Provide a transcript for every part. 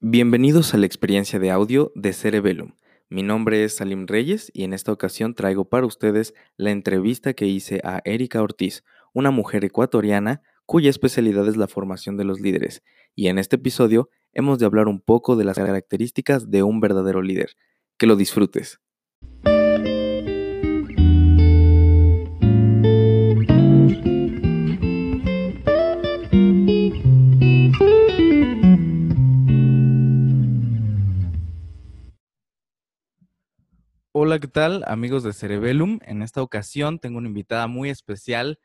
Bienvenidos a la experiencia de audio de Cerebellum. Mi nombre es Salim Reyes y en esta ocasión traigo para ustedes la entrevista que hice a Erika Ortiz, una mujer ecuatoriana cuya especialidad es la formación de los líderes. Y en este episodio hemos de hablar un poco de las características de un verdadero líder. Que lo disfrutes. Hola, ¿qué tal amigos de Cerebellum? En esta ocasión tengo una invitada muy especial.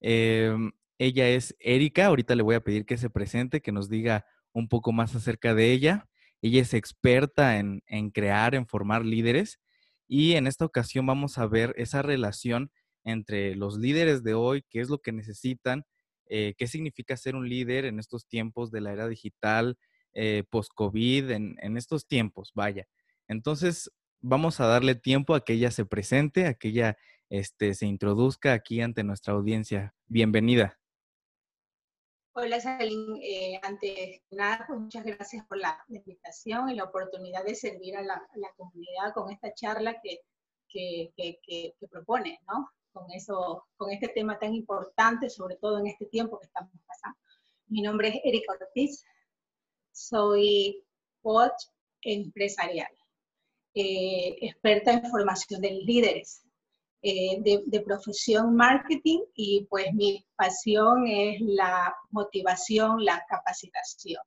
Em, ella es Erika. Ahorita le voy a pedir que se presente, que nos diga un poco más acerca de ella. Ella es experta en, crear, en formar líderes. Y en esta ocasión vamos a ver esa relación entre los líderes de hoy, qué es lo que necesitan, eh, qué significa ser un líder en estos tiempos de la era digital, eh, post-COVID, en, en estos tiempos, vaya. Entonces, vamos a darle tiempo a que ella se presente, a que ella este, se introduzca aquí ante nuestra audiencia. Bienvenida. Hola, Salim. Eh, antes de nada, pues muchas gracias por la invitación y la oportunidad de servir a la, comunidad con esta charla que, que, que, propone, ¿no? Con, eso, con este tema tan importante, sobre todo en este tiempo que estamos pasando. Mi nombre es Erika Ortiz, soy coach empresarial. Eh, experta en formación de líderes, eh, de, profesión marketing y pues mi pasión es la motivación, la capacitación.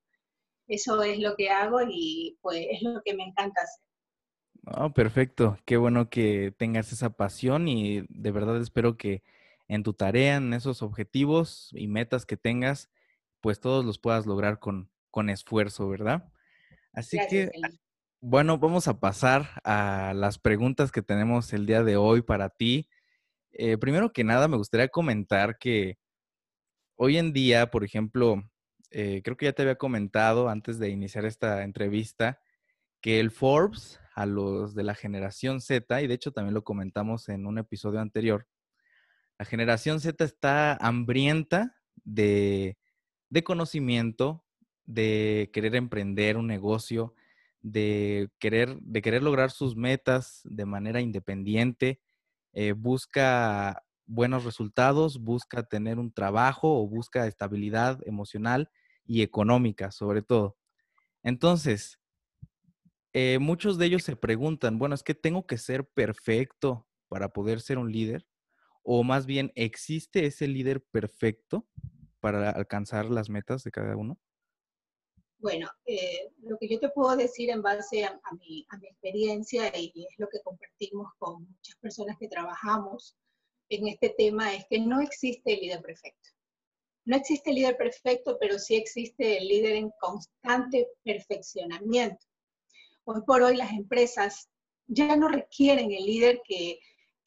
Eso es lo que hago y pues es lo que me encanta hacer. Oh, perfecto, qué bueno que tengas esa pasión y de verdad espero que en tu tarea, en esos objetivos y metas que tengas, pues todos los puedas lograr con, con esfuerzo, ¿verdad? Así que bueno, vamos a pasar a las preguntas que tenemos el día de hoy para ti. Eh, primero que nada, me gustaría comentar que hoy en día, por ejemplo, eh, creo que ya te había comentado antes de iniciar esta entrevista, que el Forbes a los de la generación Z, y de hecho también lo comentamos en un episodio anterior, la generación Z está hambrienta de, de conocimiento, de querer emprender un negocio, de querer, de querer lograr sus metas de manera independiente, eh, busca buenos resultados, busca tener un trabajo o busca estabilidad emocional y económica, sobre todo. Entonces, eh, muchos de ellos se preguntan, bueno, es que tengo que ser perfecto para poder ser un líder, o más bien, ¿existe ese líder perfecto para alcanzar las metas de cada uno? Bueno, eh, lo que yo te puedo decir en base a, mi, experiencia y, es lo que compartimos con muchas personas que trabajamos en este tema es que no existe el líder perfecto. No existe el líder perfecto, pero sí existe el líder en constante perfeccionamiento. Hoy por hoy las empresas ya no requieren el líder que,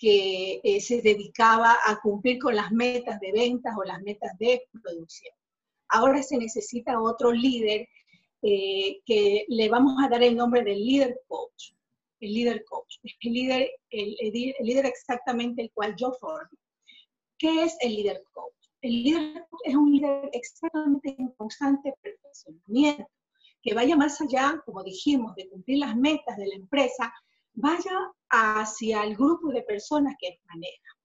eh, se dedicaba a cumplir con las metas de ventas o las metas de producción. Ahora se necesita otro líder eh, que le vamos a dar el nombre del líder coach. El líder coach. El líder, el, líder exactamente el cual yo formo. ¿Qué es el líder coach? El líder es un líder exactamente en constante perfeccionamiento, que vaya más allá, como dijimos, de cumplir las metas de la empresa, vaya hacia el grupo de personas que maneja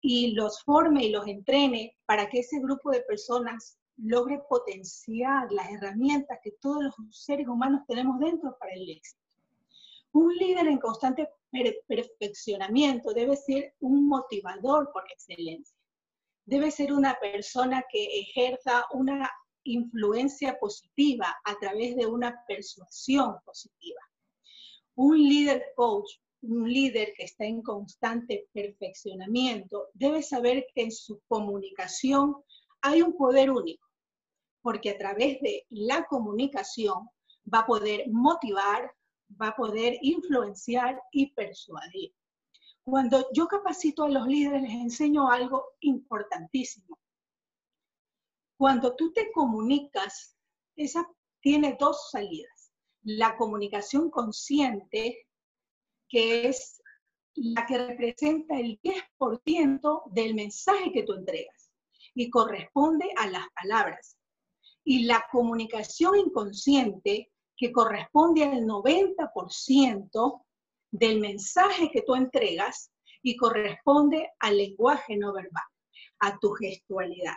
y los forme y los entrene para que ese grupo de personas logre potenciar las herramientas que todos los seres humanos tenemos dentro para el éxito. Un líder en constante perfeccionamiento debe ser un motivador por excelencia. Debe ser una persona que ejerza una influencia positiva a través de una persuasión positiva. Un líder coach, un líder que está en constante perfeccionamiento, debe saber que en su comunicación hay un poder único porque a través de la comunicación va a poder motivar, va a poder influenciar y persuadir. Cuando yo capacito a los líderes, les enseño algo importantísimo. Cuando tú te comunicas, esa tiene dos salidas. La comunicación consciente, que es la que representa el 10% del mensaje que tú entregas y corresponde a las palabras y la comunicación inconsciente, que corresponde al 90% del mensaje que tú entregas y corresponde al lenguaje no verbal, a tu gestualidad.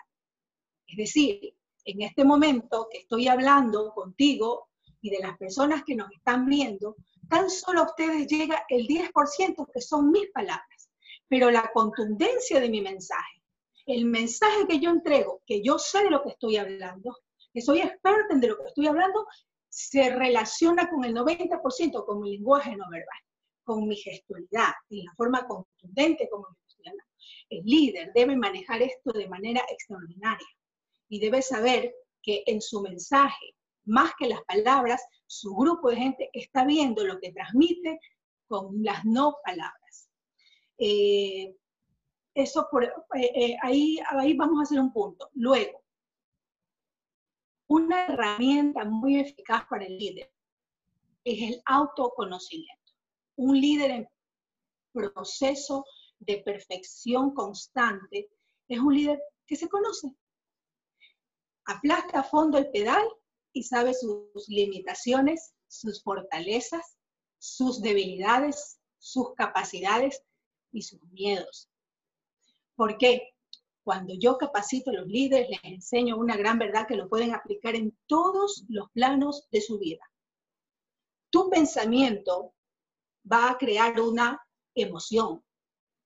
Es decir, en este momento que estoy hablando contigo y de las personas que nos están viendo, tan solo a ustedes llega el 10% que son mis palabras, pero la contundencia de mi mensaje, el mensaje que yo entrego, que yo sé de lo que estoy hablando, que soy experta en de lo que estoy hablando, se relaciona con el 90% con mi lenguaje no verbal, con mi gestualidad, en la forma contundente como yo estoy hablando. El líder debe manejar esto de manera extraordinaria y debe saber que en su mensaje, más que las palabras, su grupo de gente está viendo lo que transmite con las no palabras. Eh, eso por, eh, eh, ahí, ahí vamos a hacer un punto. Luego, una herramienta muy eficaz para el líder es el autoconocimiento. Un líder en proceso de perfección constante es un líder que se conoce, aplasta a fondo el pedal y sabe sus limitaciones, sus fortalezas, sus debilidades, sus capacidades y sus miedos. ¿Por qué? Cuando yo capacito a los líderes, les enseño una gran verdad que lo pueden aplicar en todos los planos de su vida. Tu pensamiento va a crear una emoción.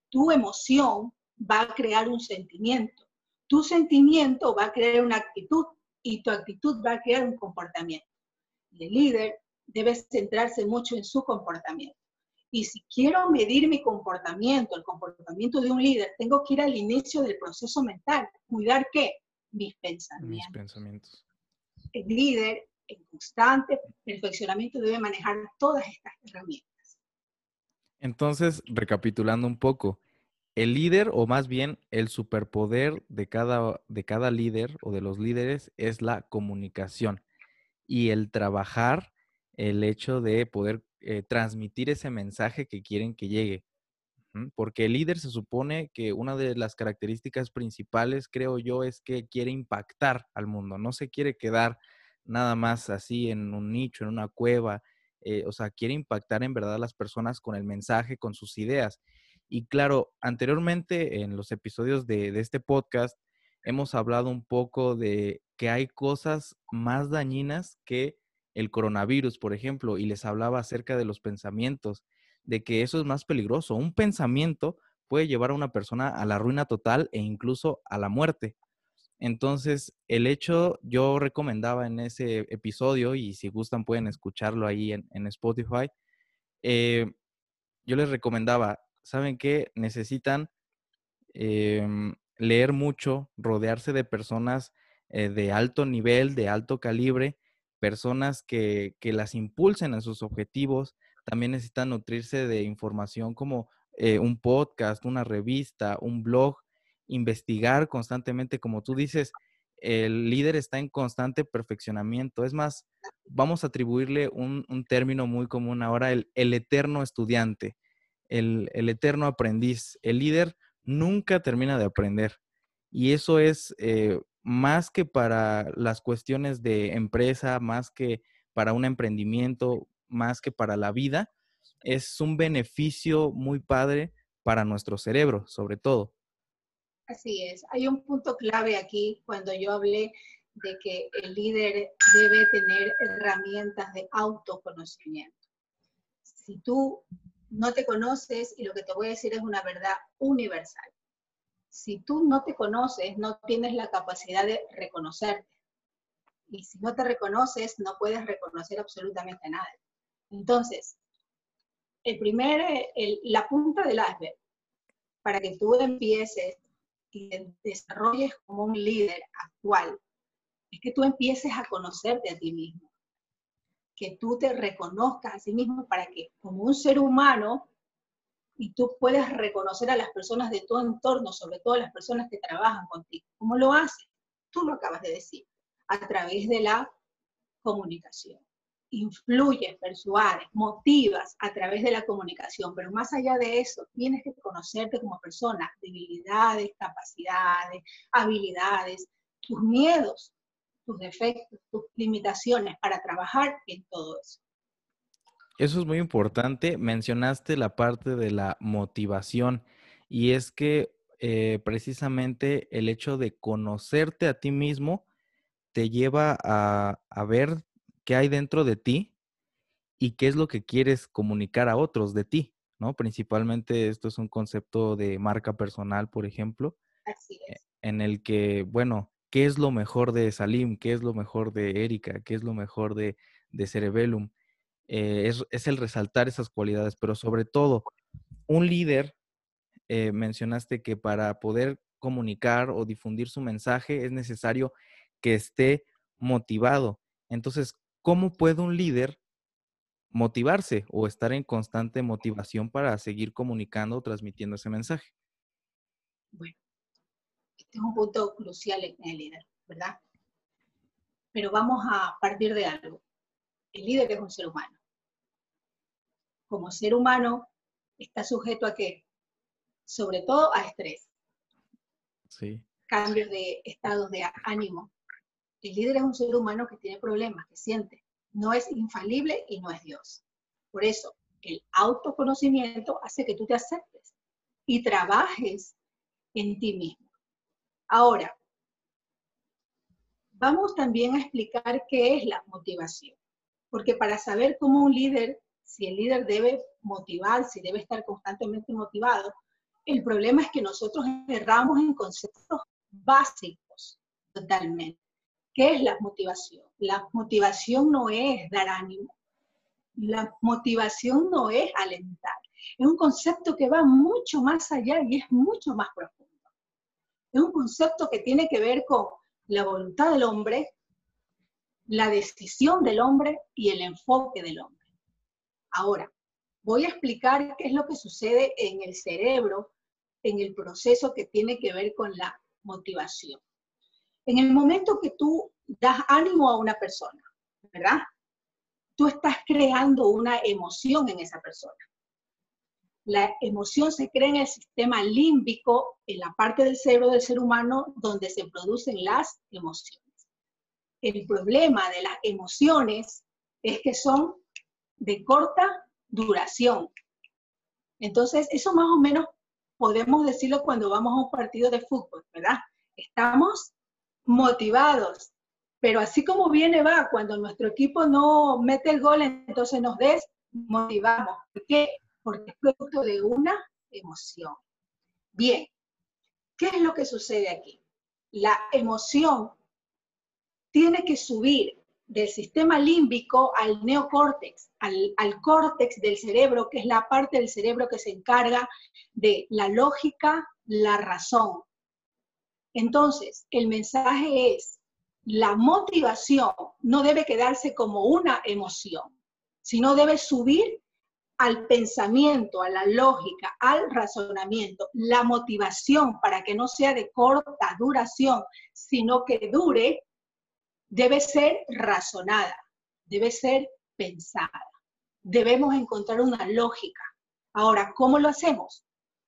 Tu emoción va a crear un sentimiento tu sentimiento va a crear una actitud y tu actitud va a crear un comportamiento. el líder debe centrarse mucho en su comportamiento. Y si quiero medir mi comportamiento, el comportamiento de un líder, tengo que ir al inicio del proceso mental. ¿Cuidar qué? Mis pensamientos. Mis pensamientos. El líder en constante perfeccionamiento debe manejar todas estas herramientas. Entonces, recapitulando un poco, el líder, o más bien el superpoder de cada, de cada líder o de los líderes es la comunicación y el trabajar el hecho de poder eh, transmitir ese mensaje que quieren que llegue. Porque el líder se supone que una de las características principales, creo yo, es que quiere impactar al mundo, no se quiere quedar nada más así en un nicho, en una cueva, eh, o sea, quiere impactar en verdad a las personas con el mensaje, con sus ideas. Y claro, anteriormente en los episodios de, este podcast hemos hablado un poco de que hay cosas más dañinas que el coronavirus, por ejemplo, y les hablaba acerca de los pensamientos, de que eso es más peligroso. Un pensamiento puede llevar a una persona a la ruina total e incluso a la muerte. Entonces, el hecho, yo recomendaba en ese episodio, y si gustan pueden escucharlo ahí en, Spotify, eh, yo les recomendaba, ¿saben qué? Necesitan em, leer mucho, rodearse de personas eh, de alto nivel, de alto calibre, personas que, las impulsen en sus objetivos. También necesitan nutrirse de información como eh, un podcast, una revista, un blog, investigar constantemente, como tú dices, el líder está en constante perfeccionamiento. Es más, vamos a atribuirle un, término muy común ahora, el, el eterno estudiante el, eterno aprendiz. El líder nunca termina de aprender. Y eso es eh, más que para las cuestiones de empresa, más que para un emprendimiento, más que para la vida, es un beneficio muy padre para nuestro cerebro, sobre todo. Así es. Hay un punto clave aquí cuando yo hablé de que el líder debe tener herramientas de autoconocimiento. Si tú no te conoces y lo que te voy a decir es una verdad universal. Si tú no te conoces, no tienes la capacidad de reconocerte. Y si no te reconoces, no puedes reconocer absolutamente nada. Entonces, el primer, la punta del iceberg, para que tú empieces y te desarrolles como un líder actual, es que tú empieces a conocerte a ti mismo que tú te reconozcas a sí mismo para que como un ser humano y tú puedas reconocer a las personas de tu entorno, sobre todo las personas que trabajan contigo. ¿Cómo lo haces? Tú lo acabas de decir, a través de la comunicación. Influyes, persuades, motivas a través de la comunicación, pero más allá de eso, tienes que conocerte como persona, debilidades, capacidades, habilidades, tus miedos, tus defectos, tus limitaciones para trabajar en todo eso. Eso es muy importante. Mencionaste la parte de la motivación y es que eh, precisamente el hecho de conocerte a ti mismo te lleva a, a ver qué hay dentro de ti y qué es lo que quieres comunicar a otros de ti, ¿no? Principalmente esto es un concepto de marca personal, por ejemplo, Así e es. en el que, bueno, ¿qué es lo mejor de Salim? ¿Qué es lo mejor de Erika? ¿Qué es lo mejor de, de Cerebellum? Eh, es, es, el resaltar esas cualidades, pero sobre todo, un líder, eh, mencionaste que para poder comunicar o difundir su mensaje es necesario que esté motivado. Entonces, ¿cómo puede un líder motivarse o estar en constante motivación para seguir comunicando o transmitiendo ese mensaje? Bueno, este es un punto crucial en el líder, ¿verdad? Pero vamos a partir de algo. El líder es un ser humano. Como ser humano está sujeto a qué? Sobre todo a estrés. Sí. Cambios de estados de ánimo. El líder es un ser humano que tiene problemas, que siente. No es infalible y no es Dios. Por eso, el autoconocimiento hace que tú te aceptes y trabajes en ti mismo. Ahora, vamos también a explicar qué es la motivación. Porque para saber cómo un líder, si el líder debe motivar, si debe estar constantemente motivado, el problema es que nosotros erramos en conceptos básicos totalmente. ¿Qué es la motivación? La motivación no es dar ánimo. La motivación no es alentar. Es un concepto que va mucho más allá y es mucho más profundo. Es un concepto que tiene que ver con la voluntad del hombre, la decisión del hombre y el enfoque del hombre. Ahora, voy a explicar qué es lo que sucede en el cerebro, en el proceso que tiene que ver con la motivación. En el momento que tú das ánimo a una persona, ¿verdad? Tú estás creando una emoción en esa persona. La emoción se crea en el sistema límbico, en la parte del cerebro del ser humano donde se producen las emociones. El problema de las emociones es que son de corta duración. Entonces, eso más o menos podemos decirlo cuando vamos a un partido de fútbol, ¿verdad? Estamos motivados. Pero así como viene va, cuando nuestro equipo no mete el gol, entonces nos desmotivamos. ¿Por qué? Porque es producto de una emoción. Bien, ¿qué es lo que sucede aquí? La emoción tiene que subir del sistema límbico al neocórtex, al, al córtex del cerebro, que es la parte del cerebro que se encarga de la lógica, la razón, entonces, el mensaje es, la motivación no debe quedarse como una emoción, sino debe subir al pensamiento, a la lógica, al razonamiento. La motivación, para que no sea de corta duración, sino que dure, debe ser razonada, debe ser pensada. Debemos encontrar una lógica. Ahora, ¿cómo lo hacemos?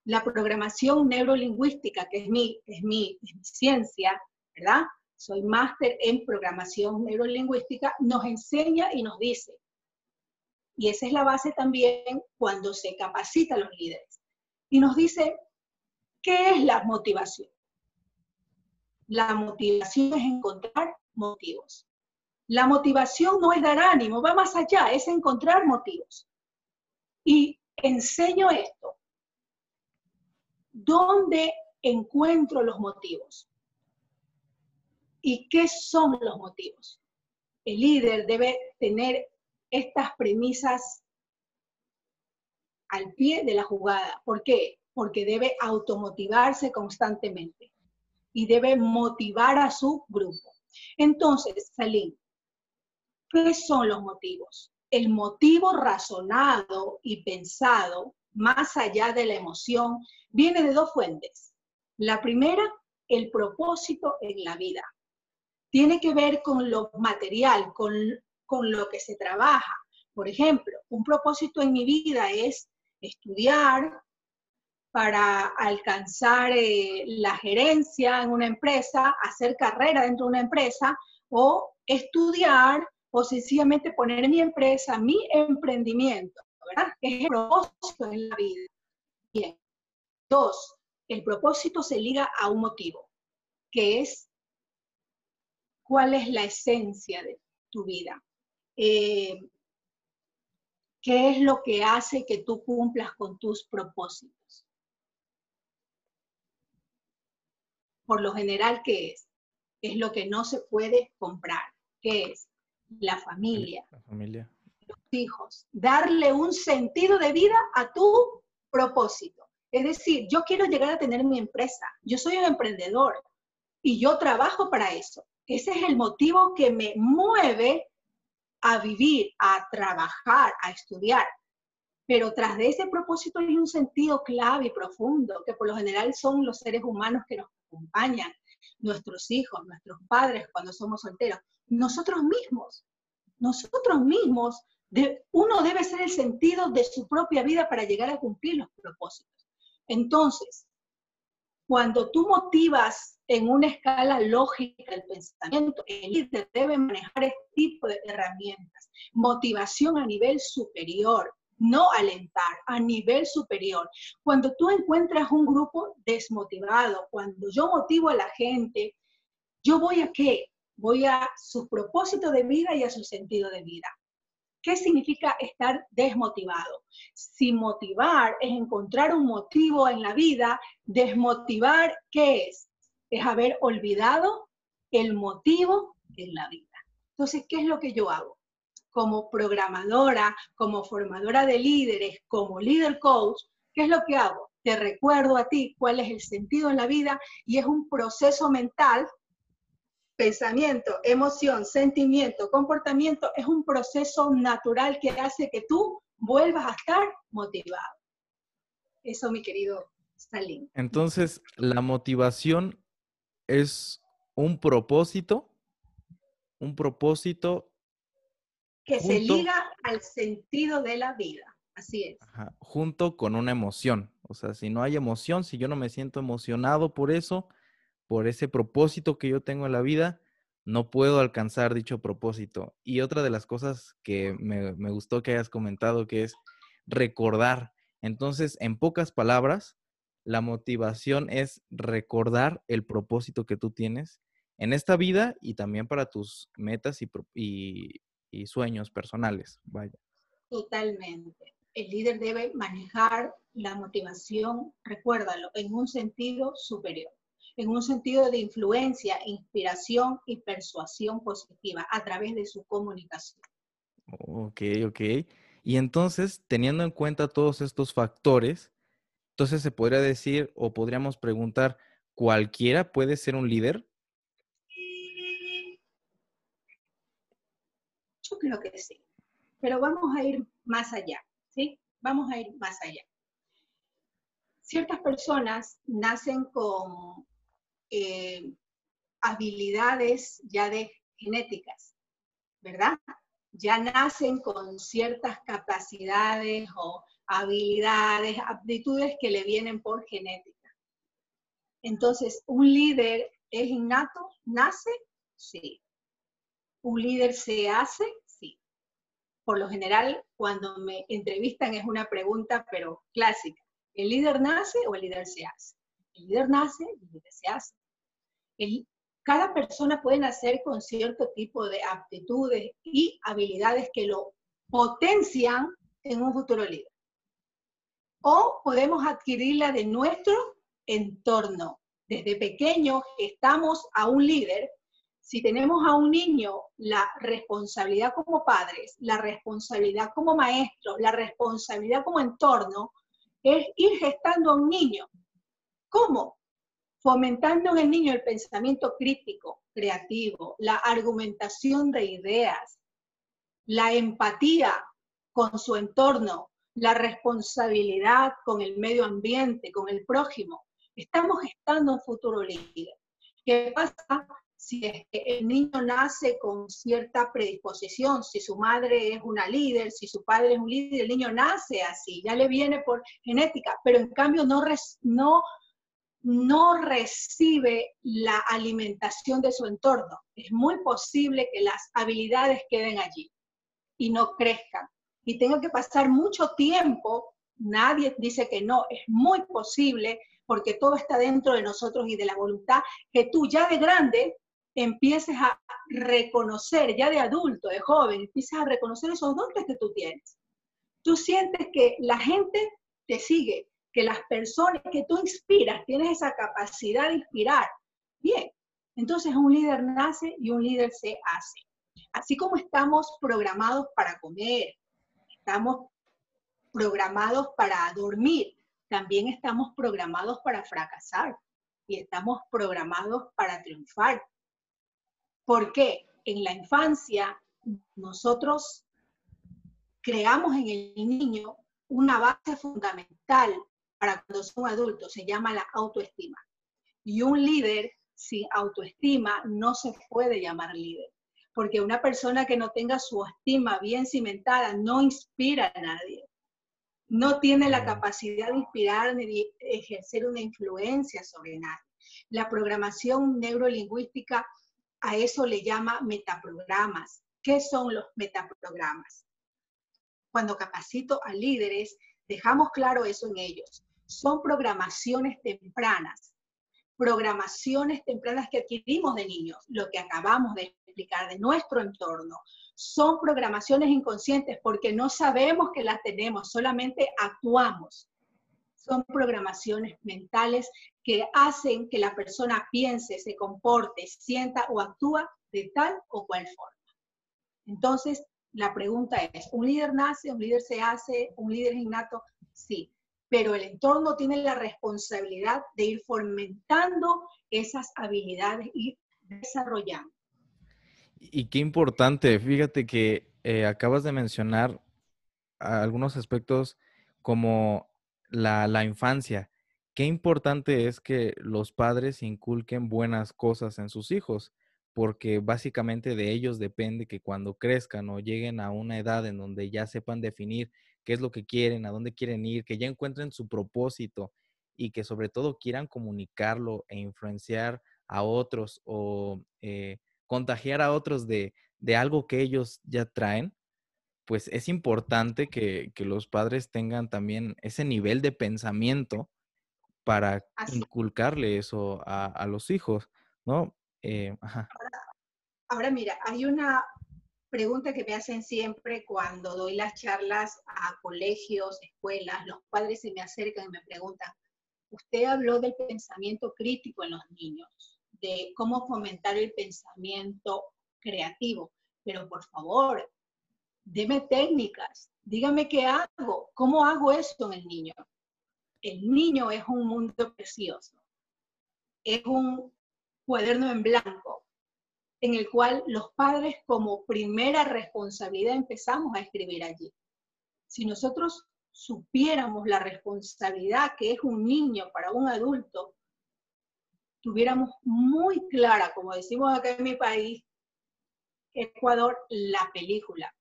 la programación neurolingüística, que es mi, es mi, ciencia, ¿verdad? Soy máster en programación neurolingüística, nos enseña y nos dice, y esa es la base también cuando se capacita a los líderes, y nos dice, ¿qué es la motivación? La motivación es encontrar motivos. La motivación no es dar ánimo, va más allá, es encontrar motivos. Y enseño esto ¿Dónde encuentro los motivos? ¿Y qué son los motivos? El líder debe tener estas premisas al pie de la jugada. ¿Por qué? Porque debe automotivarse constantemente y debe motivar a su grupo. Entonces, Salim, ¿qué son los motivos? El motivo razonado y pensado más allá de la emoción, viene de dos fuentes. La primera, el propósito en la vida. Tiene que ver con lo material, con, con lo que se trabaja. Por ejemplo, un propósito en mi vida es estudiar para alcanzar eh, la gerencia en una empresa, hacer carrera dentro de una empresa, o estudiar o sencillamente poner mi empresa, mi emprendimiento, ¿verdad? Es el propósito en la vida. Bien. Dos, el propósito se liga a un motivo, que es cuál es la esencia de tu vida. Eh, ¿Qué es lo que hace que tú cumplas con tus propósitos? Por lo general, ¿qué es? Es lo que no se puede comprar. ¿Qué es? La familia. La familia. Los hijos. Darle un sentido de vida a tu propósito. Es decir, yo quiero llegar a tener mi empresa. Yo soy un emprendedor y yo trabajo para eso. Ese es el motivo que me mueve a vivir, a trabajar, a estudiar. Pero tras de ese propósito hay un sentido clave y profundo, que por lo general son los seres humanos que nos acompañan, nuestros hijos, nuestros padres cuando somos solteros, nosotros mismos. Nosotros mismos, uno debe ser el sentido de su propia vida para llegar a cumplir los propósitos. Entonces, cuando tú motivas en una escala lógica el pensamiento, el líder debe manejar este tipo de herramientas. Motivación a nivel superior, no alentar, a nivel superior. Cuando tú encuentras un grupo desmotivado, cuando yo motivo a la gente, ¿yo voy a qué? Voy a su propósito de vida y a su sentido de vida. ¿Qué significa estar desmotivado? Si motivar es encontrar un motivo en la vida, desmotivar, ¿qué es? Es haber olvidado el motivo en la vida. Entonces, ¿qué es lo que yo hago? Como programadora, como formadora de líderes, como líder coach, ¿qué es lo que hago? Te recuerdo a ti cuál es el sentido en la vida y es un proceso mental pensamiento, emoción, sentimiento, comportamiento es un proceso natural que hace que tú vuelvas a estar motivado. Eso, mi querido Stalin. Entonces, la motivación es un propósito, un propósito que se liga al sentido de la vida. Así es. junto con una emoción. O sea, si no hay emoción, si yo no me siento emocionado por eso, por ese propósito que yo tengo en la vida, no puedo alcanzar dicho propósito. Y otra de las cosas que me, gustó que hayas comentado, que es recordar. Entonces, en pocas palabras, la motivación es recordar el propósito que tú tienes en esta vida y también para tus metas y, y sueños personales. Vaya. Totalmente. El líder debe manejar la motivación, recuérdalo, en un sentido superior en un sentido de influencia, inspiración y persuasión positiva a través de su comunicación. Ok, ok. Y entonces, teniendo en cuenta todos estos factores, entonces se podría decir o podríamos preguntar, ¿cualquiera puede ser un líder? Yo creo que sí, pero vamos a ir más allá, ¿sí? Vamos a ir más allá. Ciertas personas nacen con eh, habilidades ya de genéticas, ¿verdad? Ya nacen con ciertas capacidades o habilidades, aptitudes que le vienen por genética. Entonces, ¿un líder es innato? ¿Nace? Sí. ¿Un líder se hace? Sí. Por lo general, cuando me entrevistan es una pregunta, pero clásica. ¿El líder nace o el líder se hace? El líder nace el líder se hace. cada persona puede nacer con cierto tipo de aptitudes y habilidades que lo potencian en un futuro líder. O podemos adquirirla de nuestro entorno. Desde pequeño estamos a un líder. Si tenemos a un niño, la responsabilidad como padres, la responsabilidad como maestros, la responsabilidad como entorno, es ir gestando a un niño ¿Cómo? Fomentando en el niño el pensamiento crítico, creativo, la argumentación de ideas, la empatía con su entorno, la responsabilidad con el medio ambiente, con el prójimo. Estamos gestando un futuro líder. ¿Qué pasa si el niño nace con cierta predisposición? Si su madre es una líder, si su padre es un líder, el niño nace así, ya le viene por genética, pero en cambio no, no no recibe la alimentación de su entorno. Es muy posible que las habilidades queden allí y no crezcan. Y tenga que pasar mucho tiempo, nadie dice que no, es muy posible porque todo está dentro de nosotros y de la voluntad, que tú ya de grande empieces a reconocer, ya de adulto, de joven, empieces a reconocer esos dones que tú tienes. Tú sientes que la gente te sigue, que las personas que tú inspiras, tienes esa capacidad de inspirar. Bien, entonces un líder nace y un líder se hace. Así como estamos programados para comer, estamos programados para dormir, también estamos programados para fracasar y estamos programados para triunfar. ¿Por qué? En la infancia nosotros creamos en el niño una base fundamental para cuando es un adulto, se llama la autoestima. Y un líder sin autoestima no se puede llamar líder, porque una persona que no tenga su estima bien cimentada no inspira a nadie, no tiene la capacidad de inspirar ni de ejercer una influencia sobre nadie. La programación neurolingüística a eso le llama metaprogramas. ¿Qué son los metaprogramas? Cuando capacito a líderes, dejamos claro eso en ellos son programaciones tempranas, programaciones tempranas que adquirimos de niños, lo que acabamos de explicar de nuestro entorno. Son programaciones inconscientes porque no sabemos que las tenemos, solamente actuamos. Son programaciones mentales que hacen que la persona piense, se comporte, sienta o actúa de tal o cual forma. Entonces, la pregunta es, ¿un líder nace, un líder se hace, un líder es innato? Sí, pero el entorno tiene la responsabilidad de ir fomentando esas habilidades y desarrollando. Y qué importante, fíjate que eh, acabas de mencionar algunos aspectos como la, la infancia. Qué importante es que los padres inculquen buenas cosas en sus hijos, porque básicamente de ellos depende que cuando crezcan o lleguen a una edad en donde ya sepan definir qué es lo que quieren, a dónde quieren ir, que ya encuentren su propósito y que sobre todo quieran comunicarlo e influenciar a otros o eh, contagiar a otros de, algo que ellos ya traen, pues es importante que, los padres tengan también ese nivel de pensamiento para inculcarle eso a, los hijos, ¿no? Eh, ahora, mira, hay una pregunta que me hacen siempre cuando doy las charlas a colegios, escuelas, los padres se me acercan y me preguntan, usted habló del pensamiento crítico en los niños, de cómo fomentar el pensamiento creativo, pero por favor, deme técnicas, dígame qué hago, cómo hago esto en el niño. El niño es un mundo precioso, es un cuaderno en blanco, en el cual los padres como primera responsabilidad empezamos a escribir allí. Si nosotros supiéramos la responsabilidad que es un niño para un adulto, tuviéramos muy clara, como decimos acá en mi país, Ecuador, la película,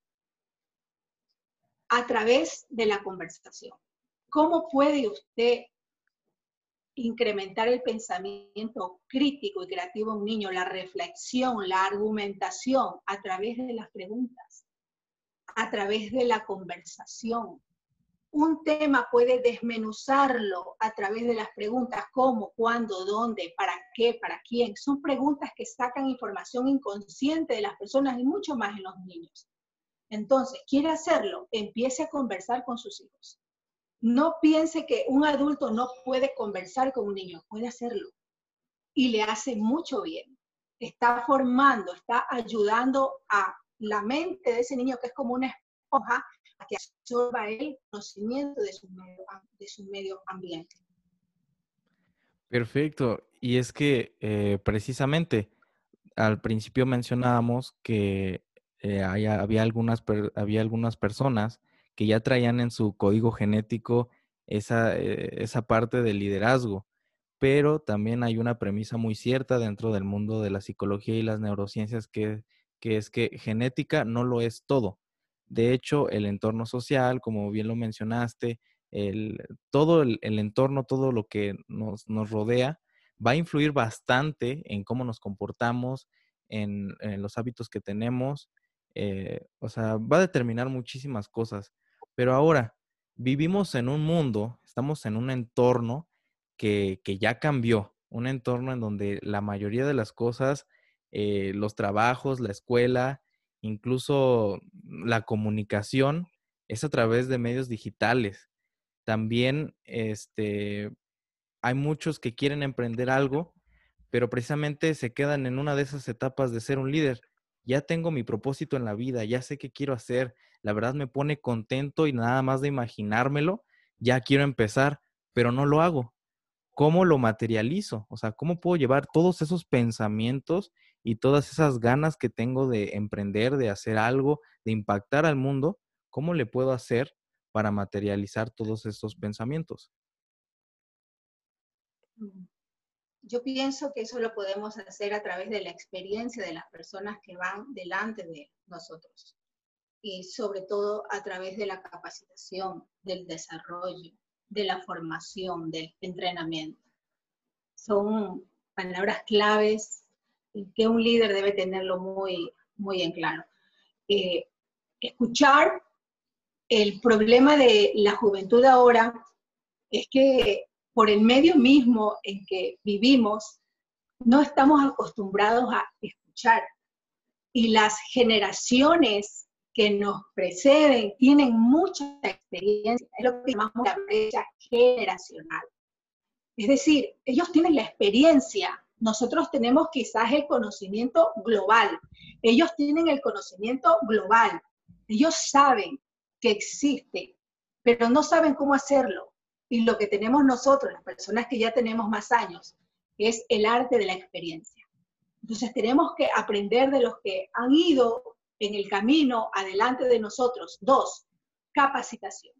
a través de la conversación. ¿Cómo puede usted incrementar el pensamiento crítico y creativo en un niño, la reflexión, la argumentación a través de las preguntas, a través de la conversación. Un tema puede desmenuzarlo a través de las preguntas cómo, cuándo, dónde, para qué, para quién. Son preguntas que sacan información inconsciente de las personas y mucho más en los niños. Entonces, ¿quiere hacerlo? Empiece a conversar con sus hijos no piense que un adulto no puede conversar con un niño, puede hacerlo. Y le hace mucho bien. Está formando, está ayudando a la mente de ese niño que es como una esponja a que absorba el conocimiento de su medio, de ambiente. Perfecto. Y es que eh, precisamente al principio mencionábamos que eh, había, algunas, había algunas personas que ya traían en su código genético esa, eh, esa parte del liderazgo. Pero también hay una premisa muy cierta dentro del mundo de la psicología y las neurociencias que, que es que genética no lo es todo. De hecho, el entorno social, como bien lo mencionaste, todo el, entorno, todo lo que nos, rodea, va a influir bastante en cómo nos comportamos, en, los hábitos que tenemos, eh, o sea, va a determinar muchísimas cosas. Pero ahora, vivimos en un mundo, estamos en un entorno que, ya cambió, un entorno en donde la mayoría de las cosas, eh, los trabajos, la escuela, incluso la comunicación, es a través de medios digitales. También este, hay muchos que quieren emprender algo, pero precisamente se quedan en una de esas etapas de ser un líder. Ya tengo mi propósito en la vida, ya sé qué quiero hacer, la verdad me pone contento y nada más de imaginármelo, ya quiero empezar, pero no lo hago. ¿Cómo lo materializo? O sea, ¿cómo puedo llevar todos esos pensamientos y todas esas ganas que tengo de emprender, de hacer algo, de impactar al mundo? ¿Cómo le puedo hacer para materializar todos esos pensamientos? Mm. Yo pienso que eso lo podemos hacer a través de la experiencia de las personas que van delante de nosotros y sobre todo a través de la capacitación, del desarrollo, de la formación, del entrenamiento. Son palabras claves que un líder debe tenerlo muy, muy en claro. Eh, escuchar el problema de la juventud ahora es que por el medio mismo en que vivimos, no estamos acostumbrados a escuchar. Y las generaciones que nos preceden tienen mucha experiencia, es lo que llamamos la brecha generacional. Es decir, ellos tienen la experiencia, nosotros tenemos quizás el conocimiento global, ellos tienen el conocimiento global, ellos saben que existe, pero no saben cómo hacerlo. Y lo que tenemos nosotros, las personas que ya tenemos más años, es el arte de la experiencia. Entonces tenemos que aprender de los que han ido en el camino adelante de nosotros. Dos, capacitación,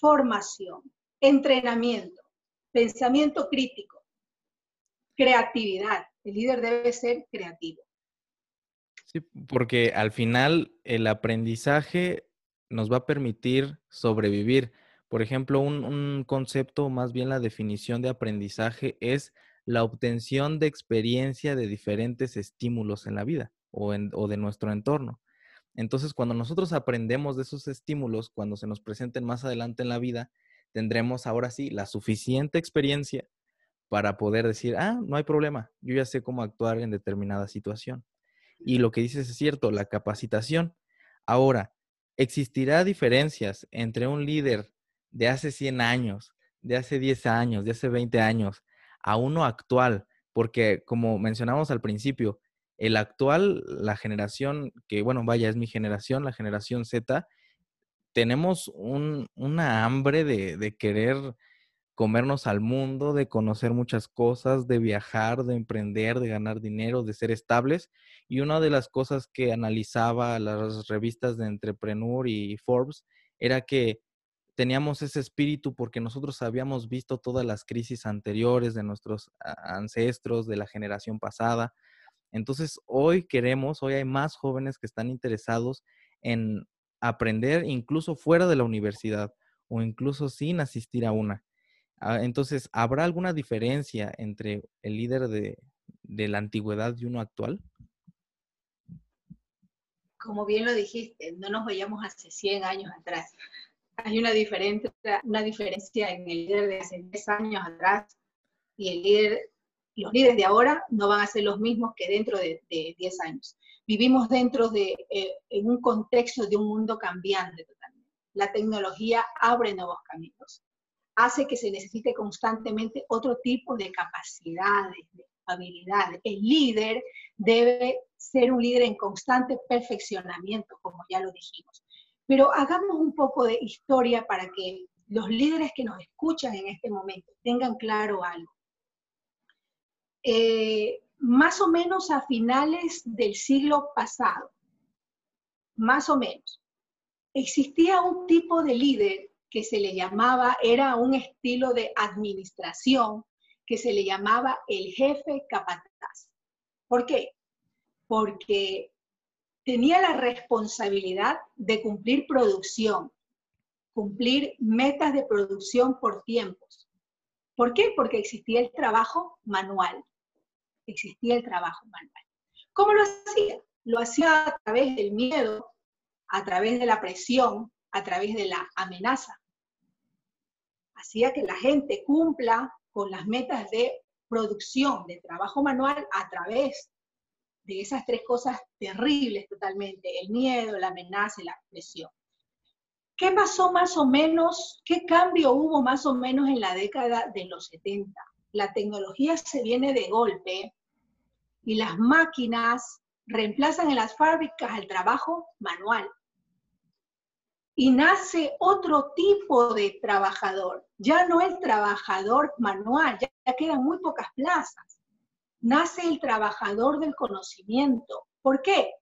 formación, entrenamiento, pensamiento crítico, creatividad. El líder debe ser creativo. Sí, porque al final el aprendizaje nos va a permitir sobrevivir. Por ejemplo, un, concepto, más bien la definición de aprendizaje es la obtención de experiencia de diferentes estímulos en la vida o, o de nuestro entorno. Entonces, cuando nosotros aprendemos de esos estímulos, cuando se nos presenten más adelante en la vida, tendremos ahora sí la suficiente experiencia para poder decir, ah, no hay problema, yo ya sé cómo actuar en determinada situación. Y lo que dices es cierto, la capacitación. Ahora, existirá diferencias entre un líder de hace 100 años, de hace 10 años, de hace 20 años, a uno actual, porque como mencionamos al principio, el actual, la generación, que bueno, vaya, es mi generación, la generación Z, tenemos un, una hambre de, de querer comernos al mundo, de conocer muchas cosas, de viajar, de emprender, de ganar dinero, de ser estables. Y una de las cosas que analizaba las revistas de Entrepreneur y Forbes era que teníamos ese espíritu porque nosotros habíamos visto todas las crisis anteriores de nuestros ancestros, de la generación pasada. Entonces, hoy queremos, hoy hay más jóvenes que están interesados en aprender incluso fuera de la universidad o incluso sin asistir a una. Ah, entonces, ¿habrá alguna diferencia entre el líder de, la antigüedad y uno actual? Como bien lo dijiste, no nos veíamos hace 100 años atrás. Hay una, diferente, una diferencia en el líder de hace 10 años atrás y el líder, los líderes de ahora no van a ser los mismos que dentro de, 10 años. Vivimos dentro de eh, en un contexto de un mundo cambiante. La tecnología abre nuevos caminos hace que se necesite constantemente otro tipo de capacidades, de habilidades. El líder debe ser un líder en constante perfeccionamiento, como ya lo dijimos. Pero hagamos un poco de historia para que los líderes que nos escuchan en este momento tengan claro algo. Eh, más o menos a finales del siglo pasado, más o menos, existía un tipo de líder que se le llamaba, era un estilo de administración que se le llamaba el jefe capataz. ¿Por qué? Porque tenía la responsabilidad de cumplir producción, cumplir metas de producción por tiempos. ¿Por qué? Porque existía el trabajo manual. Existía el trabajo manual. ¿Cómo lo hacía? Lo hacía a través del miedo, a través de la presión, a través de la amenaza. Hacía que la gente cumpla con las metas de producción, de trabajo manual a través de esas tres cosas terribles totalmente, el miedo, la amenaza y la presión. ¿Qué pasó más o menos, qué cambio hubo más o menos en la década de los 70? La tecnología se viene de golpe y las máquinas reemplazan en las fábricas el trabajo manual. Y nace otro tipo de trabajador, ya no el trabajador manual, ya quedan muy pocas plazas nace el trabajador del conocimiento. ¿Por qué?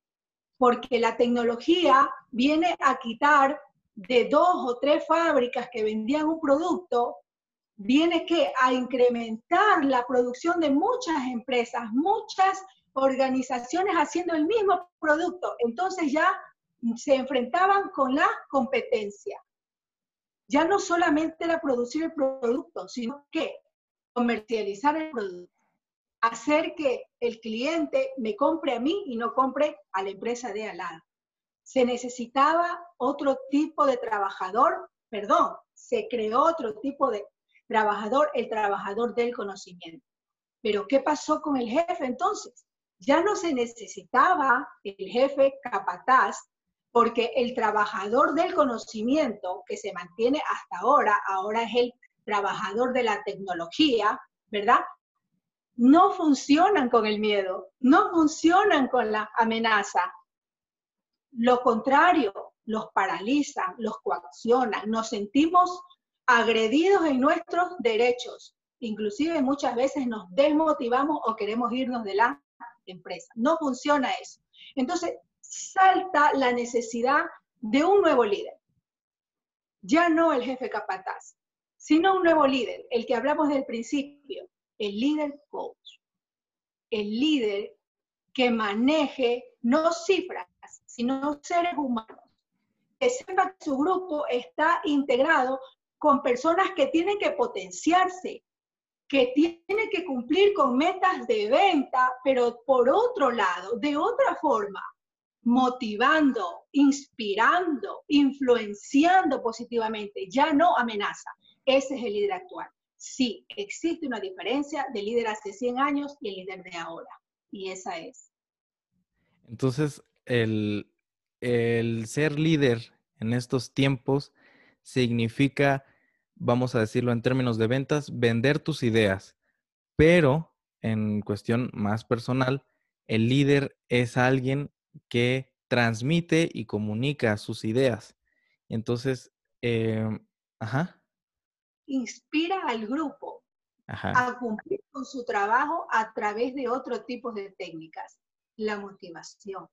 Porque la tecnología viene a quitar de dos o tres fábricas que vendían un producto, viene que a incrementar la producción de muchas empresas, muchas organizaciones haciendo el mismo producto. Entonces ya se enfrentaban con la competencia. Ya no solamente era producir el producto, sino que comercializar el producto hacer que el cliente me compre a mí y no compre a la empresa de al lado. Se necesitaba otro tipo de trabajador, perdón, se creó otro tipo de trabajador, el trabajador del conocimiento. Pero ¿qué pasó con el jefe entonces? Ya no se necesitaba el jefe capataz porque el trabajador del conocimiento que se mantiene hasta ahora, ahora es el trabajador de la tecnología, ¿verdad? No funcionan con el miedo, no funcionan con la amenaza. Lo contrario, los paralizan, los coaccionan, nos sentimos agredidos en nuestros derechos. Inclusive muchas veces nos desmotivamos o queremos irnos de la empresa. No funciona eso. Entonces, salta la necesidad de un nuevo líder. Ya no el jefe capataz, sino un nuevo líder, el que hablamos del principio, el líder coach, el líder que maneje no cifras, sino seres humanos, que sepa que su grupo está integrado con personas que tienen que potenciarse, que tienen que cumplir con metas de venta, pero por otro lado, de otra forma, motivando, inspirando, influenciando positivamente, ya no amenaza. Ese es el líder actual sí, existe una diferencia del líder hace 100 años y el líder de ahora. Y esa es. Entonces, el, ser líder en estos tiempos significa, vamos a decirlo en términos de ventas, vender tus ideas. Pero en cuestión más personal, el líder es alguien que transmite y comunica sus ideas. Entonces, em, ajá inspira al grupo a cumplir con su trabajo a través de otro tipo de técnicas, la motivación,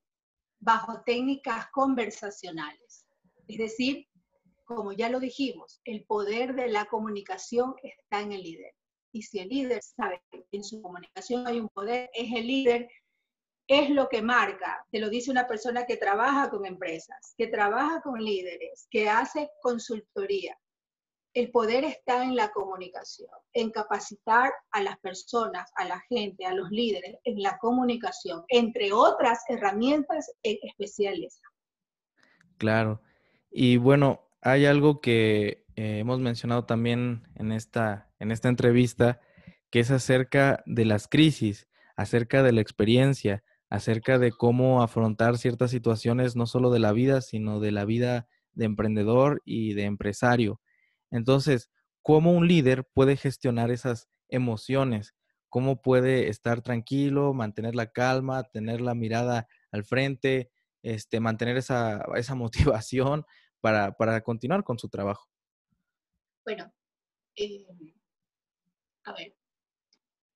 bajo técnicas conversacionales. Es decir, como ya lo dijimos, el poder de la comunicación está en el líder. Y si el líder sabe que en su comunicación hay un poder, es el líder, es lo que marca. Te lo dice una persona que trabaja con empresas, que trabaja con líderes, que hace consultoría el poder está en la comunicación, en capacitar a las personas, a la gente, a los líderes, en la comunicación, entre otras herramientas especiales. Claro. Y bueno, hay algo que eh, hemos mencionado también en esta, en esta entrevista, que es acerca de las crisis, acerca de la experiencia, acerca de cómo afrontar ciertas situaciones, no solo de la vida, sino de la vida de emprendedor y de empresario. Entonces, ¿cómo un líder puede gestionar esas emociones? ¿Cómo puede estar tranquilo, mantener la calma, tener la mirada al frente, este, mantener esa, motivación para, continuar con su trabajo? Bueno, eh, a ver,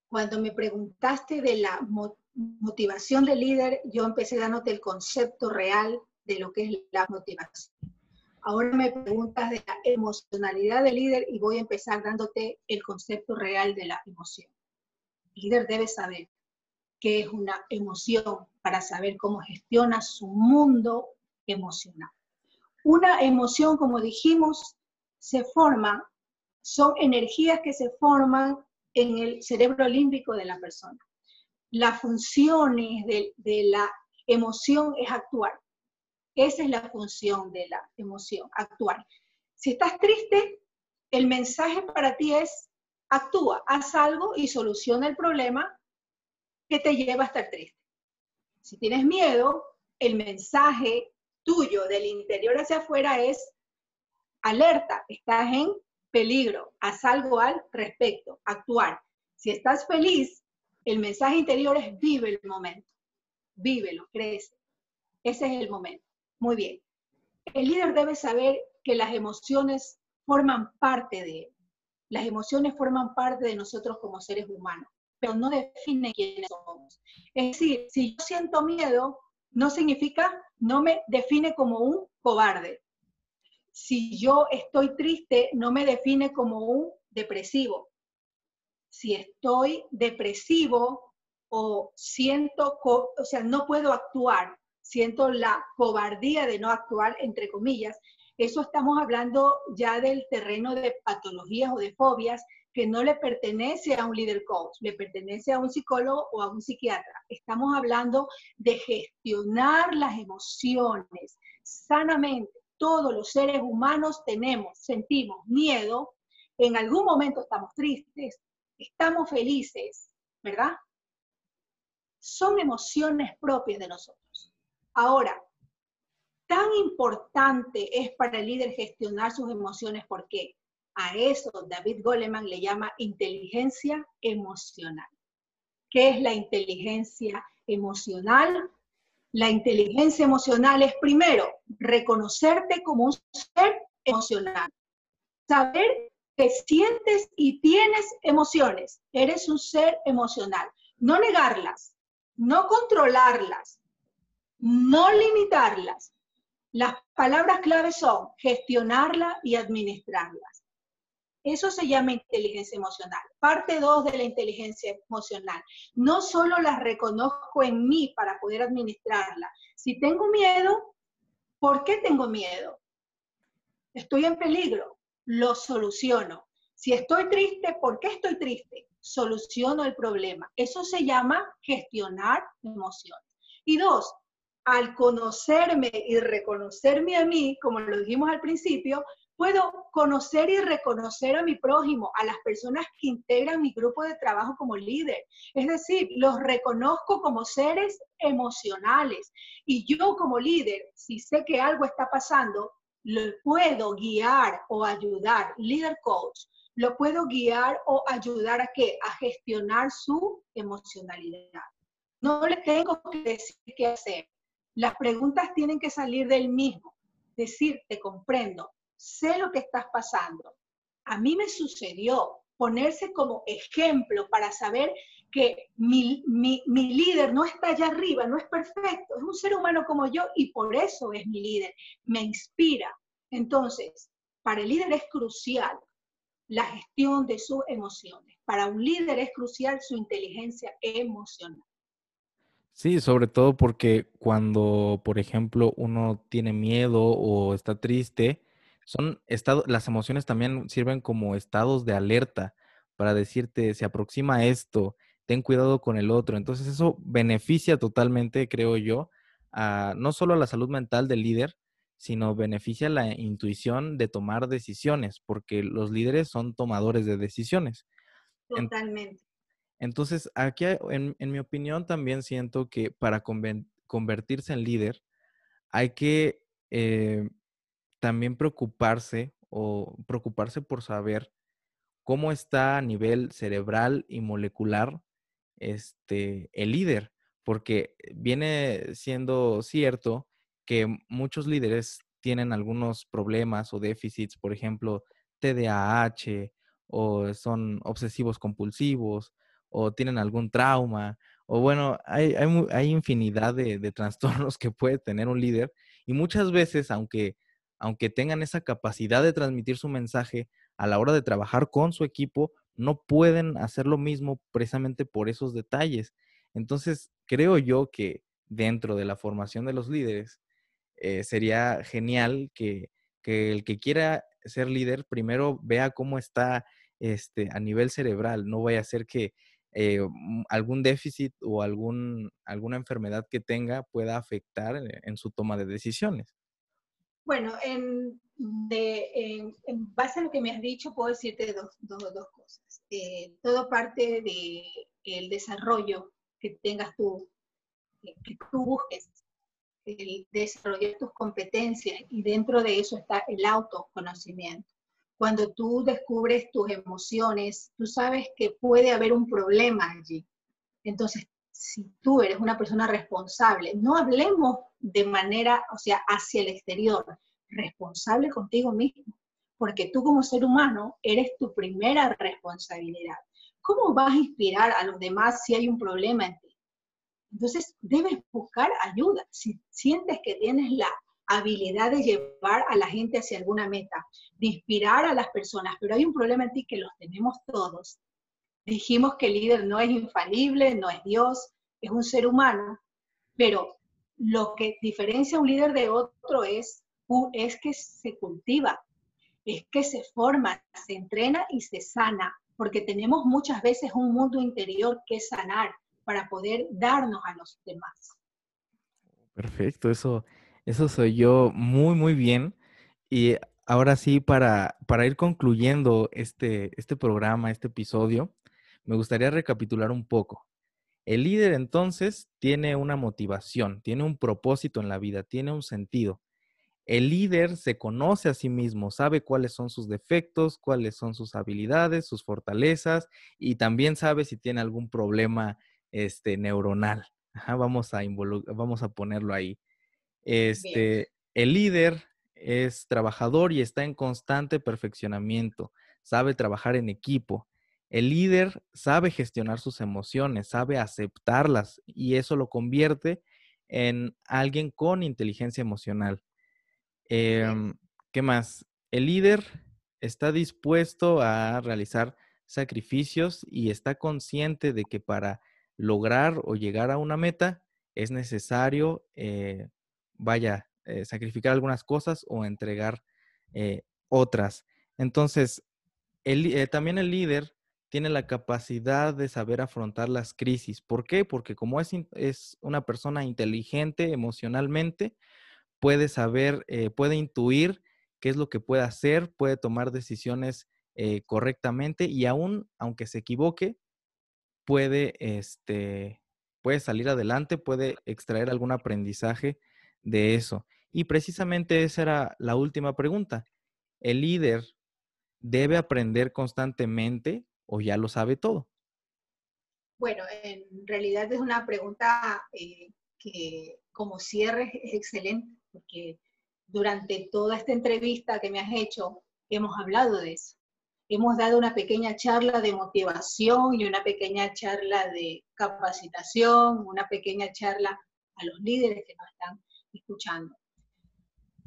cuando me preguntaste de la motivación del líder, yo empecé dándote el concepto real de lo que es la motivación. Ahora me preguntas de la emocionalidad del líder y voy a empezar dándote el concepto real de la emoción. El líder debe saber qué es una emoción para saber cómo gestiona su mundo emocional. Una emoción, como dijimos, se forman, son energías que se forman en el cerebro límbico de la persona. Las funciones de, de la emoción es actuar. Esa es la función de la emoción, actuar. Si estás triste, el mensaje para ti es actúa, haz algo y soluciona el problema que te lleva a estar triste. Si tienes miedo, el mensaje tuyo del interior hacia afuera es alerta, estás en peligro, haz algo al respecto, actuar. Si estás feliz, el mensaje interior es vive el momento, vívelo, crece. Ese es el momento. Muy bien. El líder debe saber que las emociones forman parte de él. Las emociones forman parte de nosotros como seres humanos, pero no definen quiénes somos. Es decir, si yo siento miedo, no significa, no me define como un cobarde. Si yo estoy triste, no me define como un depresivo. Si estoy depresivo o siento, o sea, no puedo actuar, siento la cobardía de no actuar, entre comillas, eso estamos hablando ya del terreno de patologías o de fobias que no le pertenece a un líder coach, le pertenece a un psicólogo o a un psiquiatra. Estamos hablando de gestionar las emociones sanamente. Todos los seres humanos tenemos, sentimos miedo, en algún momento estamos tristes, estamos felices, ¿verdad? Son emociones propias de nosotros. Ahora, tan importante es para el líder gestionar sus emociones porque a eso David Goleman le llama inteligencia emocional. ¿Qué es la inteligencia emocional? La inteligencia emocional es primero reconocerte como un ser emocional, saber que sientes y tienes emociones, eres un ser emocional, no negarlas, no controlarlas, no limitarlas, las palabras clave son gestionarla y administrarlas. Eso se llama inteligencia emocional. Parte 2 de la inteligencia emocional. No solo las reconozco en mí para poder administrarla. Si tengo miedo, ¿por qué tengo miedo? Estoy en peligro, lo soluciono. Si estoy triste, ¿por qué estoy triste? Soluciono el problema. Eso se llama gestionar emociones. Y dos, al conocerme y reconocerme a mí, como lo dijimos al principio, puedo conocer y reconocer a mi prójimo, a las personas que integran mi grupo de trabajo como líder. Es decir, los reconozco como seres emocionales. Y yo como líder, si sé que algo está pasando, lo puedo guiar o ayudar, líder coach, lo puedo guiar o ayudar a qué? A gestionar su emocionalidad. No le tengo que decir qué hacer. Las preguntas tienen que salir del mismo. Decir, te comprendo, sé lo que estás pasando. A mí me sucedió ponerse como ejemplo para saber que mi, mi, líder no está allá arriba, no es perfecto, es un ser humano como yo y por eso es mi líder, me inspira. Entonces, para el líder es crucial la gestión de sus emociones. Para un líder es crucial su inteligencia emocional. Sí, sobre todo porque cuando, por ejemplo, uno tiene miedo o está triste, son estados, las emociones también sirven como estados de alerta para decirte, se aproxima esto, ten cuidado con el otro. Entonces eso beneficia totalmente, creo yo, a, no solo a la salud mental del líder, sino beneficia la intuición de tomar decisiones, porque los líderes son tomadores de decisiones. Totalmente. Entonces, aquí, en, mi opinión, también siento que para convertirse en líder hay que eh, también preocuparse o preocuparse por saber cómo está a nivel cerebral y molecular este, el líder, porque viene siendo cierto que muchos líderes tienen algunos problemas o déficits, por ejemplo, TDAH o son obsesivos compulsivos o tienen algún trauma, o bueno, hay, hay, infinidad de, de, trastornos que puede tener un líder y muchas veces, aunque, aunque tengan esa capacidad de transmitir su mensaje a la hora de trabajar con su equipo, no pueden hacer lo mismo precisamente por esos detalles. Entonces, creo yo que dentro de la formación de los líderes, eh, sería genial que, que el que quiera ser líder, primero vea cómo está este, a nivel cerebral. No vaya a ser que eh, mm, algún déficit o algún, alguna enfermedad que tenga pueda afectar en, su toma de decisiones. Bueno, en, base a lo que me has dicho, puedo decirte dos, cosas. Eh, todo parte del desarrollo que tengas tú, que tú busques el desarrollar tus competencias y dentro de eso está el autoconocimiento. Cuando tú descubres tus emociones, tú sabes que puede haber un problema allí. Entonces, si tú eres una persona responsable, no hablemos de manera, o sea, hacia el exterior, responsable contigo mismo, porque tú como ser humano eres tu primera responsabilidad. ¿Cómo vas a inspirar a los demás si hay un problema en ti? Entonces, debes buscar ayuda. Si sientes que tienes la habilidad de llevar a la gente hacia alguna meta, de inspirar a las personas, pero hay un problema en ti que los tenemos todos. Dijimos que el líder no es infalible, no es Dios, es un ser humano, pero lo que diferencia un líder de otro es, es que se cultiva, es que se forma, se entrena y se sana, porque tenemos muchas veces un mundo interior que sanar, para poder darnos a los demás. Perfecto, eso, eso soy yo muy, muy bien. Y ahora sí, para, para ir concluyendo este, este programa, este episodio, me gustaría recapitular un poco. El líder entonces tiene una motivación, tiene un propósito en la vida, tiene un sentido. El líder se conoce a sí mismo, sabe cuáles son sus defectos, cuáles son sus habilidades, sus fortalezas y también sabe si tiene algún problema este, neuronal. vamos, a vamos a ponerlo ahí. Este, el líder es trabajador y está en constante perfeccionamiento, sabe trabajar en equipo. El líder sabe gestionar sus emociones, sabe aceptarlas y eso lo convierte en alguien con inteligencia emocional. Em, ¿Qué más? El líder está dispuesto a realizar sacrificios y está consciente de que para lograr o llegar a una meta, es necesario, eh, vaya, eh, sacrificar algunas cosas o entregar eh, otras. Entonces, también el líder tiene la capacidad de saber afrontar las crisis. ¿Por qué? Porque como es, es una persona inteligente emocionalmente, puede saber, puede intuir qué es lo que puede hacer, puede tomar decisiones correctamente y aún, aunque se equivoque, puede, este, puede salir adelante, puede extraer algún aprendizaje de eso. Y precisamente esa era la última pregunta. ¿El líder debe aprender constantemente o ya lo sabe todo? Bueno, en realidad es una pregunta eh, que como cierre es excelente, porque durante toda esta entrevista que me has hecho hemos hablado de eso hemos dado una pequeña charla de motivación y una pequeña charla de capacitación, una pequeña charla a los líderes que nos están escuchando.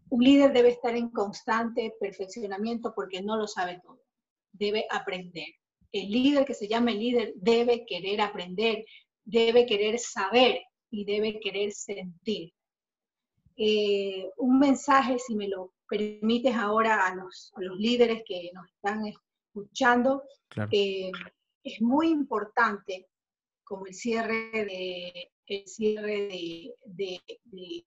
Un líder debe estar en constante perfeccionamiento porque no lo sabe todo, debe aprender. El líder que se llama líder debe querer aprender, debe querer saber y debe querer sentir. Eh, un mensaje, si me lo permites ahora a los, a los líderes que nos están escuchando, eh, es muy importante como el cierre de, el cierre de,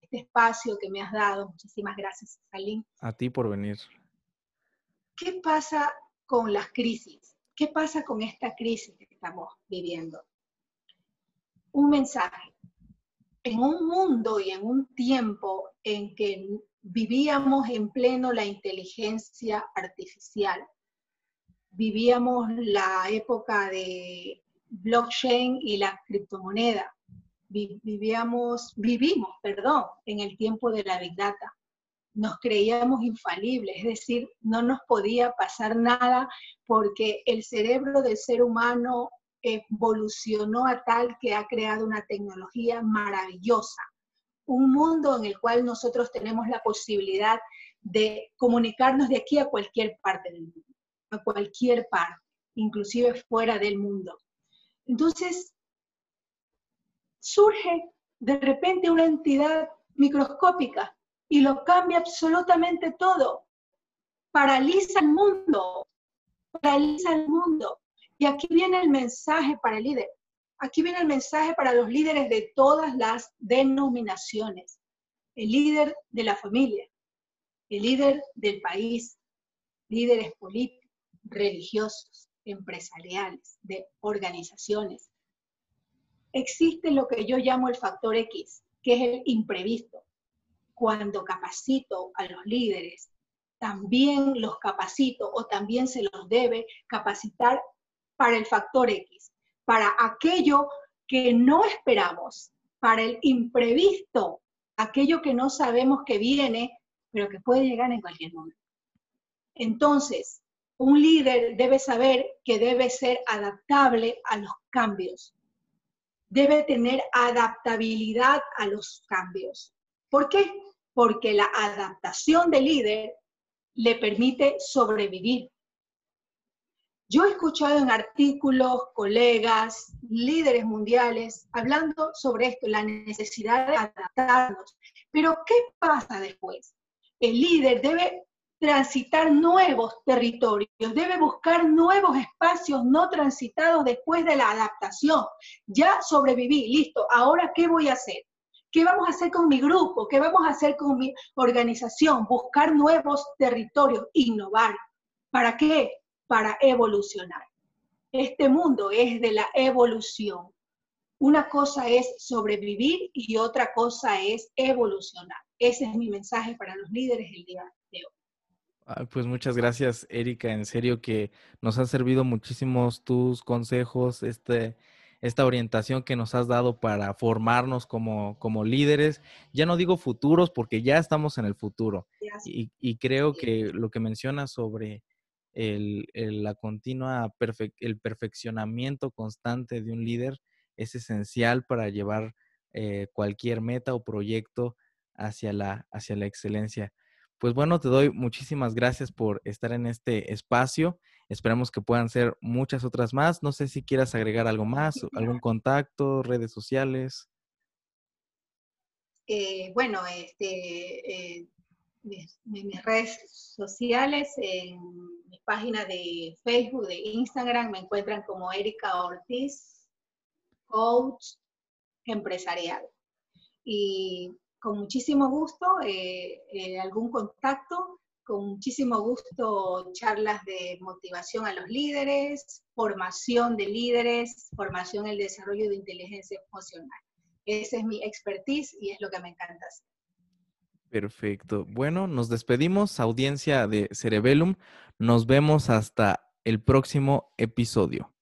este espacio que me has dado. Muchísimas gracias, Salim. A ti por venir. ¿Qué pasa con las crisis? ¿Qué pasa con esta crisis que estamos viviendo? Un mensaje. En un mundo y en un tiempo en que vivíamos en pleno la inteligencia artificial, vivíamos la época de blockchain y la criptomoneda. Vivíamos, vivimos, perdón, en el tiempo de la Big Data. Nos creíamos infalibles, es decir, no nos podía pasar nada porque el cerebro del ser humano evolucionó a tal que ha creado una tecnología maravillosa, un mundo en el cual nosotros tenemos la posibilidad de comunicarnos de aquí a cualquier parte del mundo a cualquier parte, inclusive fuera del mundo. Entonces, surge de repente una entidad microscópica y lo cambia absolutamente todo. paraliza el mundo, paraliza el mundo. Y aquí viene el mensaje para el líder. Aquí viene el mensaje para los líderes de todas las denominaciones. El líder de la familia, el líder del país, líderes políticos, religiosos, empresariales, de organizaciones. Existe lo que yo llamo el factor X, que es el imprevisto. Cuando capacito a los líderes, también los capacito o también se los debe capacitar para el factor X, para aquello que no esperamos, para el imprevisto, aquello que no sabemos que viene, pero que puede llegar en cualquier momento. Entonces, un líder debe saber que debe ser adaptable a los cambios. Debe tener adaptabilidad a los cambios. ¿Por qué? Porque la adaptación del líder le permite sobrevivir. Yo he escuchado en artículos, colegas, líderes mundiales, hablando sobre esto, la necesidad de adaptarnos. Pero ¿qué pasa después? El líder debe transitar nuevos territorios, debe buscar nuevos espacios no transitados después de la adaptación. Ya sobreviví, listo, ahora ¿qué voy a hacer? ¿Qué vamos a hacer con mi grupo? ¿Qué vamos a hacer con mi organización? Buscar nuevos territorios, innovar. ¿Para qué? Para evolucionar. Este mundo es de la evolución. Una cosa es sobrevivir y otra cosa es evolucionar. Ese es mi mensaje para los líderes del día de hoy pues muchas gracias, Erika. En serio que nos han servido muchísimos tus consejos, este, esta orientación que nos has dado para formarnos como, como líderes. Ya no digo futuros porque ya estamos en el futuro. Y, creo que lo que mencionas sobre el, la continua, el perfeccionamiento constante de un líder es esencial para llevar eh, cualquier meta o proyecto hacia la, hacia la excelencia. Pues bueno, te doy muchísimas gracias por estar en este espacio. Esperamos que puedan ser muchas otras más. No sé si quieras agregar algo más, algún contacto, redes sociales. Eh, bueno, este, eh, mis, mis, redes sociales, en mi página de Facebook, de Instagram, me encuentran como Erika Ortiz, coach empresarial. Y con muchísimo gusto eh, eh, algún contacto, con muchísimo gusto charlas de motivación a los líderes, formación de líderes, formación en el desarrollo de inteligencia emocional. Esa es mi expertise y es lo que me encanta hacer. Perfecto. Bueno, nos despedimos, audiencia de Cerebellum. Nos vemos hasta el próximo episodio.